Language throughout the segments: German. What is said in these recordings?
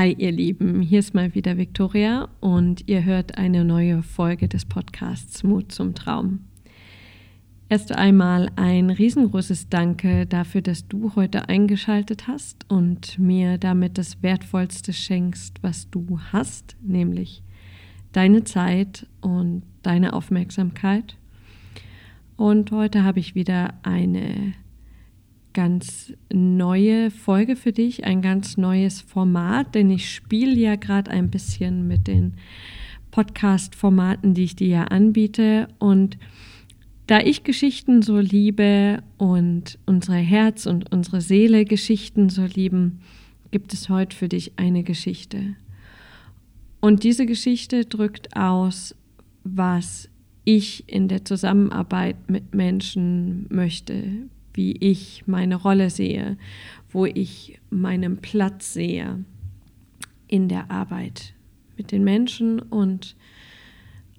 Hi ihr Lieben, hier ist mal wieder Victoria und ihr hört eine neue Folge des Podcasts Mut zum Traum. Erst einmal ein riesengroßes Danke dafür, dass du heute eingeschaltet hast und mir damit das Wertvollste schenkst, was du hast, nämlich deine Zeit und deine Aufmerksamkeit. Und heute habe ich wieder eine ganz neue Folge für dich, ein ganz neues Format, denn ich spiele ja gerade ein bisschen mit den Podcast-Formaten, die ich dir ja anbiete. Und da ich Geschichten so liebe und unsere Herz und unsere Seele Geschichten so lieben, gibt es heute für dich eine Geschichte. Und diese Geschichte drückt aus, was ich in der Zusammenarbeit mit Menschen möchte, wie ich meine Rolle sehe, wo ich meinen Platz sehe in der Arbeit mit den Menschen und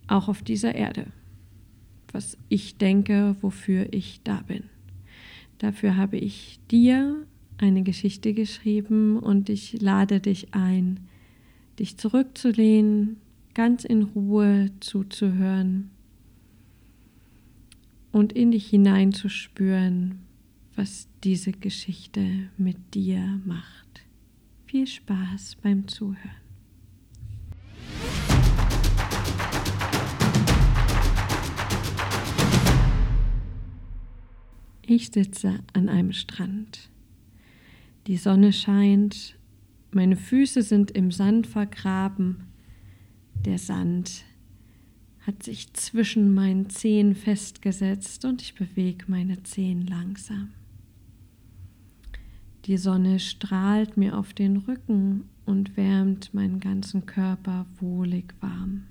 auch auf dieser Erde, was ich denke, wofür ich da bin. Dafür habe ich dir eine Geschichte geschrieben und ich lade dich ein, dich zurückzulehnen, ganz in Ruhe zuzuhören und in dich hineinzuspüren, was diese Geschichte mit dir macht. Viel Spaß beim Zuhören. Ich sitze an einem Strand. Die Sonne scheint, meine Füße sind im Sand vergraben. Der Sand hat sich zwischen meinen Zehen festgesetzt und ich bewege meine Zehen langsam. Die Sonne strahlt mir auf den Rücken und wärmt meinen ganzen Körper wohlig warm.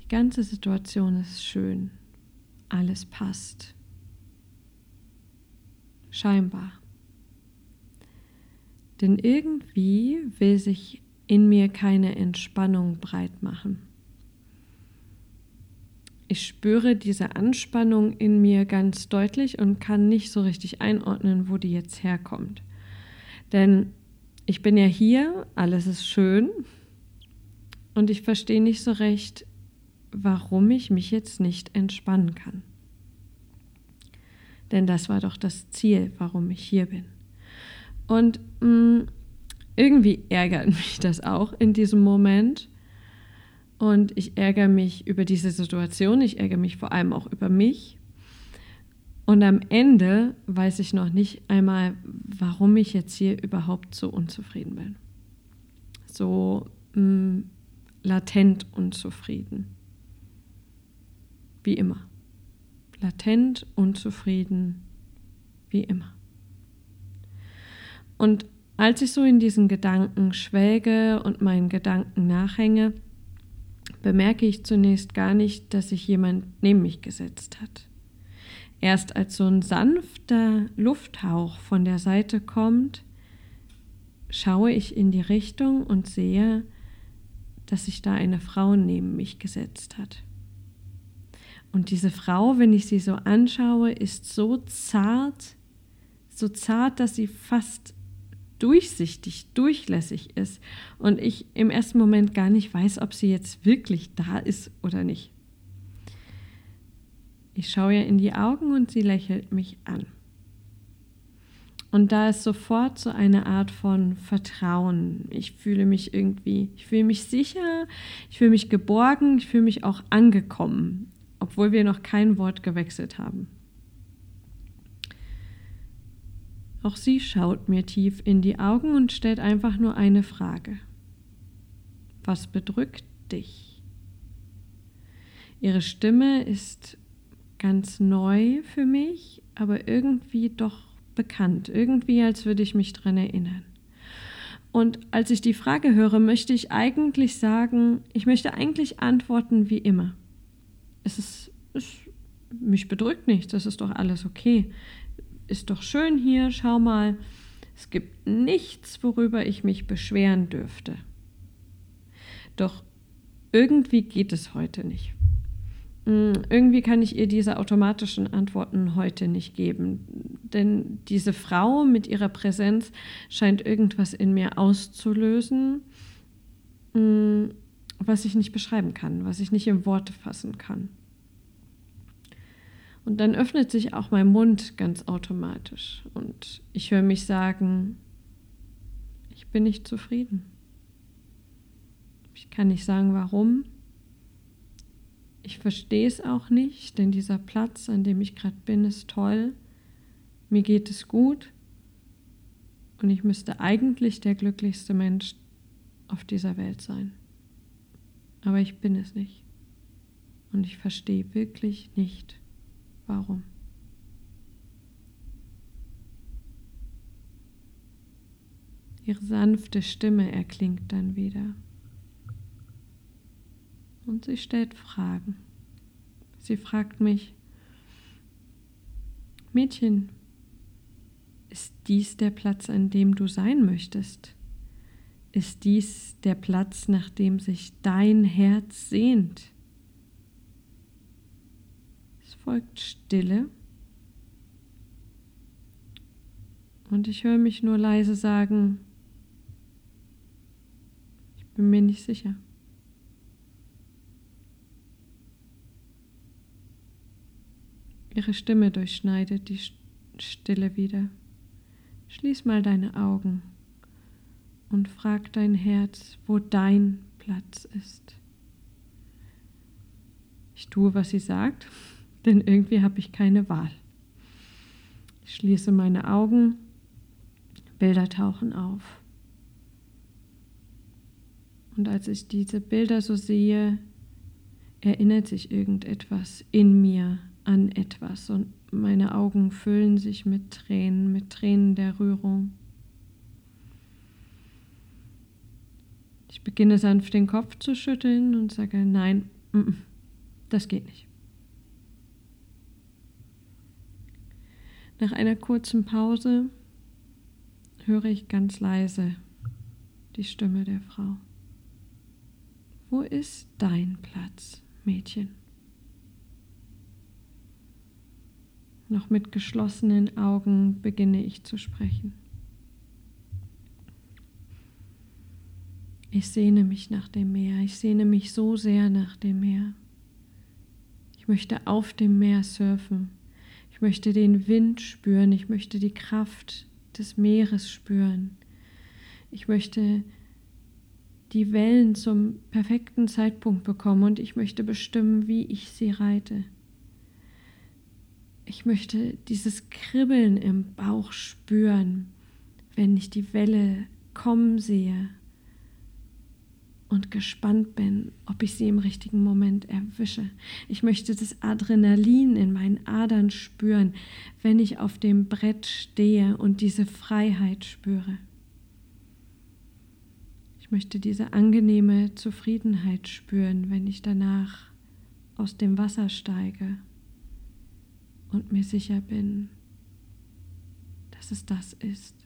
Die ganze Situation ist schön. Alles passt. Scheinbar. Denn irgendwie will sich in mir keine Entspannung breit machen. Ich spüre diese Anspannung in mir ganz deutlich und kann nicht so richtig einordnen, wo die jetzt herkommt. Denn ich bin ja hier, alles ist schön und ich verstehe nicht so recht, warum ich mich jetzt nicht entspannen kann. Denn das war doch das Ziel, warum ich hier bin. Und mh, mm, irgendwie ärgert mich das auch in diesem Moment. Und ich ärgere mich über diese Situation, ich ärgere mich vor allem auch über mich. Und am Ende weiß ich noch nicht einmal, warum ich jetzt hier überhaupt so unzufrieden bin. So mh, mm, latent unzufrieden. Wie immer. Latent unzufrieden, wie immer. Und als ich so in diesen Gedanken schwelge und meinen Gedanken nachhänge, bemerke ich zunächst gar nicht, dass sich jemand neben mich gesetzt hat. Erst als so ein sanfter Lufthauch von der Seite kommt, schaue ich in die Richtung und sehe, dass sich da eine Frau neben mich gesetzt hat. Und diese Frau, wenn ich sie so anschaue, ist so zart, so zart, dass sie fast durchsichtig, durchlässig ist und ich im ersten Moment gar nicht weiß, ob sie jetzt wirklich da ist oder nicht. Ich schaue ihr in die Augen und sie lächelt mich an. Und da ist sofort so eine Art von Vertrauen. Ich fühle mich irgendwie, ich fühle mich sicher, ich fühle mich geborgen, ich fühle mich auch angekommen, obwohl wir noch kein Wort gewechselt haben. Auch sie schaut mir tief in die Augen und stellt einfach nur eine Frage. Was bedrückt dich? Ihre Stimme ist ganz neu für mich, aber irgendwie doch bekannt, irgendwie als würde ich mich daran erinnern. Und als ich die Frage höre, möchte ich eigentlich sagen, ich möchte eigentlich antworten wie immer. Es ist, es, mich bedrückt nichts, das ist doch alles okay ist doch schön hier, schau mal, es gibt nichts, worüber ich mich beschweren dürfte. Doch irgendwie geht es heute nicht. hm, irgendwie kann ich ihr diese automatischen Antworten heute nicht geben, denn diese Frau mit ihrer Präsenz scheint irgendwas in mir auszulösen, hm, was ich nicht beschreiben kann, was ich nicht in Worte fassen kann. Und dann öffnet sich auch mein Mund ganz automatisch und ich höre mich sagen, ich bin nicht zufrieden. Ich kann nicht sagen, warum. Ich verstehe es auch nicht, denn dieser Platz, an dem ich gerade bin, ist toll. Mir geht es gut. Und ich müsste eigentlich der glücklichste Mensch auf dieser Welt sein. Aber ich bin es nicht. Und ich verstehe wirklich nicht, warum. Ihre sanfte Stimme erklingt dann wieder. Und sie stellt Fragen. Sie fragt mich, Mädchen, ist dies der Platz, an dem du sein möchtest? Ist dies der Platz, nach dem sich dein Herz sehnt? Folgt Stille. Und ich höre mich nur leise sagen, ich bin mir nicht sicher. Ihre Stimme durchschneidet die Stille wieder. Schließ mal deine Augen und frag dein Herz, wo dein Platz ist. Ich tue, was sie sagt, denn irgendwie habe ich keine Wahl. Ich schließe meine Augen, Bilder tauchen auf. Und als ich diese Bilder so sehe, erinnert sich irgendetwas in mir an etwas und meine Augen füllen sich mit Tränen, mit Tränen der Rührung. Ich beginne sanft den Kopf zu schütteln und sage, nein, das geht nicht. Nach einer kurzen Pause höre ich ganz leise die Stimme der Frau. Wo ist dein Platz, Mädchen? Noch mit geschlossenen Augen beginne ich zu sprechen. Ich sehne mich nach dem Meer, ich sehne mich so sehr nach dem Meer. Ich möchte auf dem Meer surfen, möchte den Wind spüren, ich möchte die Kraft des Meeres spüren. Ich möchte die Wellen zum perfekten Zeitpunkt bekommen und ich möchte bestimmen, wie ich sie reite. Ich möchte dieses Kribbeln im Bauch spüren, wenn ich die Welle kommen sehe und gespannt bin, ob ich sie im richtigen Moment erwische. Ich möchte das Adrenalin in meinen Adern spüren, wenn ich auf dem Brett stehe und diese Freiheit spüre. Ich möchte diese angenehme Zufriedenheit spüren, wenn ich danach aus dem Wasser steige und mir sicher bin, dass es das ist.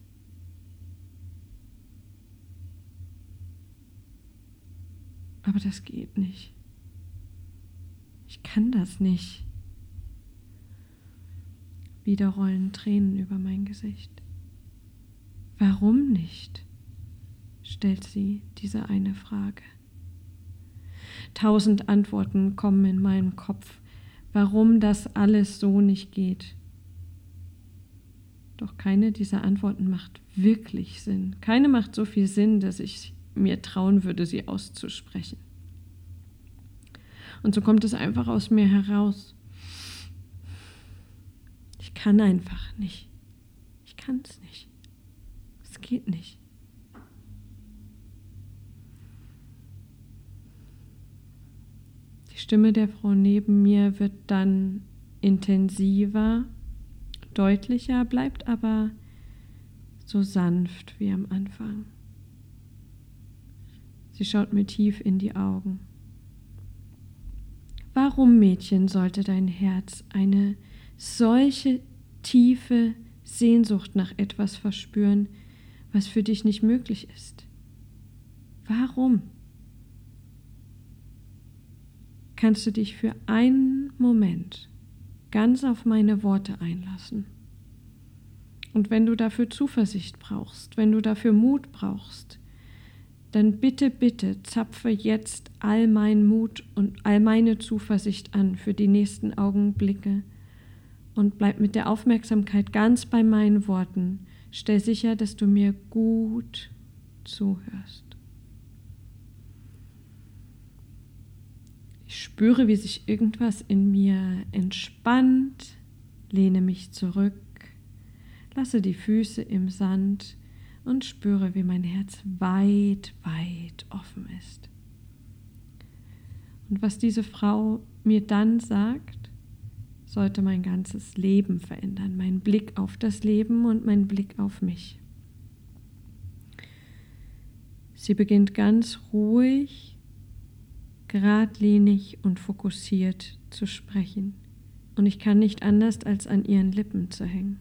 Aber das geht nicht. Ich kann das nicht. Wieder rollen Tränen über mein Gesicht. Warum nicht? stellt sie diese eine Frage. Tausend Antworten kommen in meinen Kopf warum das alles so nicht geht. Doch keine dieser Antworten macht wirklich Sinn. Keine macht so viel Sinn, dass ich mir trauen würde, sie auszusprechen. Und so kommt es einfach aus mir heraus. Ich kann einfach nicht. Ich kann es nicht. Es geht nicht. Die Stimme der Frau neben mir wird dann intensiver, deutlicher, bleibt aber so sanft wie am Anfang. Sie schaut mir tief in die Augen. Warum, Mädchen, sollte dein Herz eine solche tiefe Sehnsucht nach etwas verspüren, was für dich nicht möglich ist? Warum? kannst du dich für einen Moment ganz auf meine Worte einlassen. Und wenn du dafür Zuversicht brauchst, wenn du dafür Mut brauchst, dann bitte, bitte zapfe jetzt all meinen Mut und all meine Zuversicht an für die nächsten Augenblicke und bleib mit der Aufmerksamkeit ganz bei meinen Worten. Stell sicher, dass du mir gut zuhörst. Ich spüre, wie sich irgendwas in mir entspannt, lehne mich zurück, lasse die Füße im Sand und spüre, wie mein Herz weit, weit offen ist. Und was diese Frau mir dann sagt, sollte mein ganzes Leben verändern, mein Blick auf das Leben und mein Blick auf mich. Sie beginnt ganz ruhig, geradlinig und fokussiert zu sprechen, und ich kann nicht anders, als an ihren Lippen zu hängen.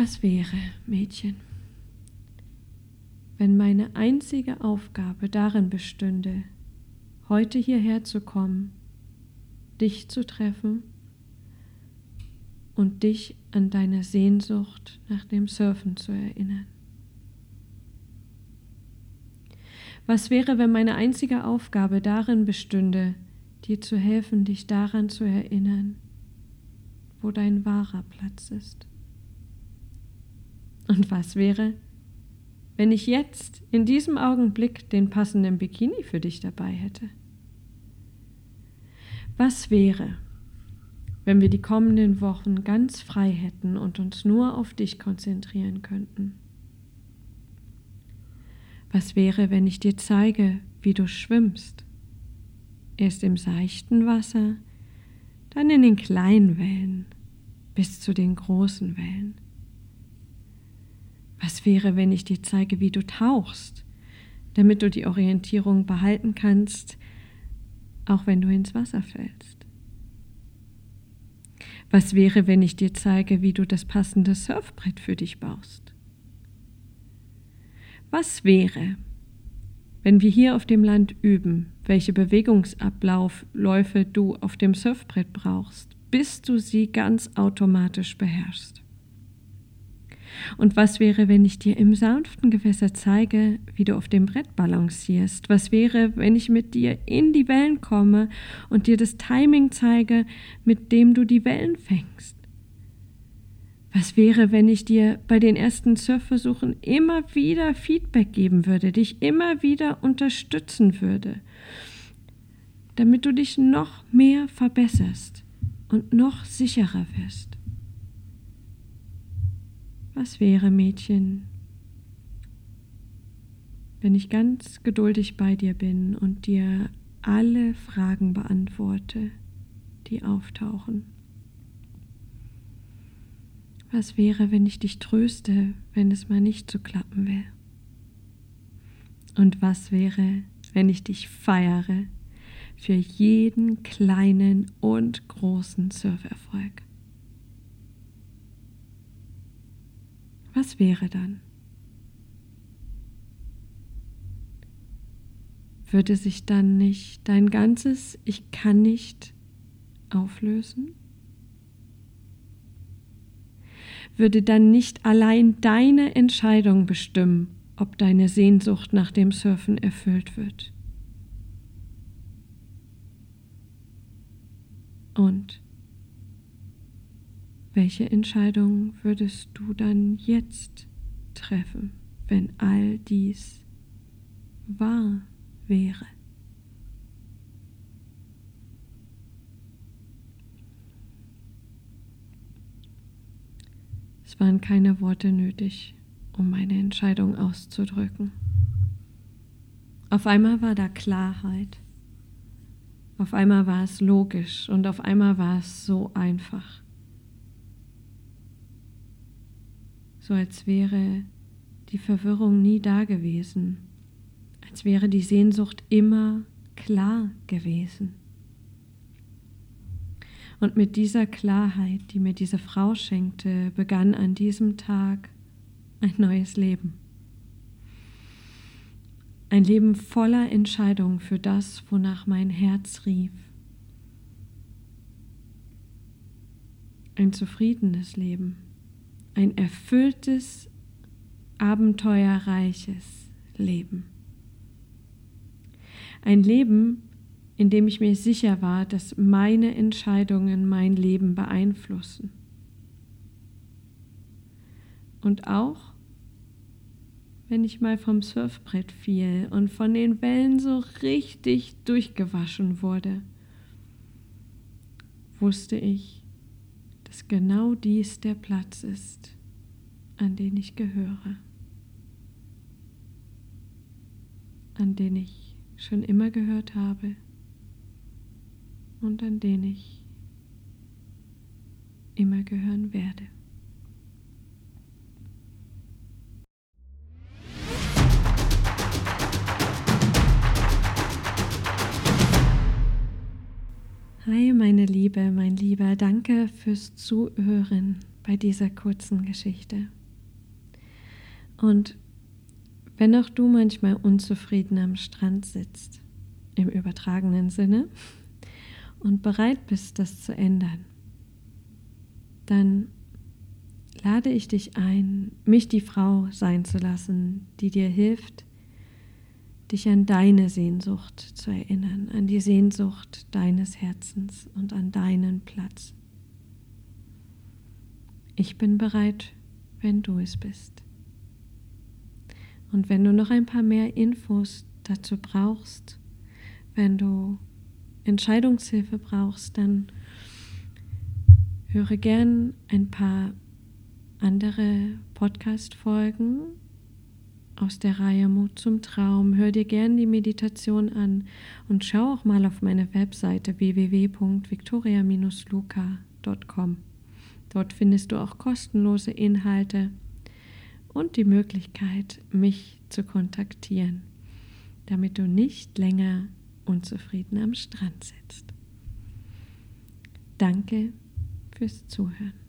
Was wäre, Mädchen, wenn meine einzige Aufgabe darin bestünde, heute hierher zu kommen, dich zu treffen und dich an deine Sehnsucht nach dem Surfen zu erinnern? Was wäre, wenn meine einzige Aufgabe darin bestünde, dir zu helfen, dich daran zu erinnern, wo dein wahrer Platz ist? Und was wäre, wenn ich jetzt in diesem Augenblick den passenden Bikini für dich dabei hätte? Was wäre, wenn wir die kommenden Wochen ganz frei hätten und uns nur auf dich konzentrieren könnten? Was wäre, wenn ich dir zeige, wie du schwimmst? Erst im seichten Wasser, dann in den kleinen Wellen bis zu den großen Wellen. Was wäre, wenn ich dir zeige, wie du tauchst, damit du die Orientierung behalten kannst, auch wenn du ins Wasser fällst? Was wäre, wenn ich dir zeige, wie du das passende Surfbrett für dich baust? Was wäre, wenn wir hier auf dem Land üben, welche Bewegungsablaufläufe du auf dem Surfbrett brauchst, bis du sie ganz automatisch beherrschst? Und was wäre, wenn ich dir im sanften Gewässer zeige, wie du auf dem Brett balancierst? Was wäre, wenn ich mit dir in die Wellen komme und dir das Timing zeige, mit dem du die Wellen fängst? Was wäre, wenn ich dir bei den ersten Surfversuchen immer wieder Feedback geben würde, dich immer wieder unterstützen würde, damit du dich noch mehr verbesserst und noch sicherer wirst? Was wäre, Mädchen, wenn ich ganz geduldig bei dir bin und dir alle Fragen beantworte, die auftauchen? Was wäre, wenn ich dich tröste, wenn es mal nicht zu klappen will? Und was wäre, wenn ich dich feiere für jeden kleinen und großen Surferfolg? Was wäre dann? Würde sich dann nicht dein ganzes Ich kann nicht auflösen? Würde dann nicht allein deine Entscheidung bestimmen, ob deine Sehnsucht nach dem Surfen erfüllt wird? Und welche Entscheidung würdest du dann jetzt treffen, wenn all dies wahr wäre? Es waren keine Worte nötig, um meine Entscheidung auszudrücken. Auf einmal war da Klarheit. Auf einmal war es logisch und auf einmal war es so einfach. So als wäre die Verwirrung nie da gewesen, als wäre die Sehnsucht immer klar gewesen. Und mit dieser Klarheit, die mir diese Frau schenkte, begann an diesem Tag ein neues Leben. Ein Leben voller Entscheidungen für das, wonach mein Herz rief. Ein zufriedenes Leben. Ein erfülltes, abenteuerreiches Leben. Ein Leben, in dem ich mir sicher war, dass meine Entscheidungen mein Leben beeinflussen. Und auch wenn ich mal vom Surfbrett fiel und von den Wellen so richtig durchgewaschen wurde, wusste ich, dass genau dies der Platz ist, an den ich gehöre, an den ich schon immer gehört habe und an den ich immer gehören werde. Hi, meine Liebe, mein Lieber, danke fürs Zuhören bei dieser kurzen Geschichte. Und wenn auch du manchmal unzufrieden am Strand sitzt, im übertragenen Sinne, und bereit bist, das zu ändern, dann lade ich dich ein, mich die Frau sein zu lassen, die dir hilft, dich an deine Sehnsucht zu erinnern, an die Sehnsucht deines Herzens und an deinen Platz. Ich bin bereit, wenn du es bist. Und wenn du noch ein paar mehr Infos dazu brauchst, wenn du Entscheidungshilfe brauchst, dann höre gern ein paar andere Podcast-Folgen aus der Reihe Mut zum Traum. Hör dir gern die Meditation an und schau auch mal auf meine Webseite www.victoria-luca.com. Dort findest du auch kostenlose Inhalte und die Möglichkeit, mich zu kontaktieren, damit du nicht länger unzufrieden am Strand sitzt. Danke fürs Zuhören.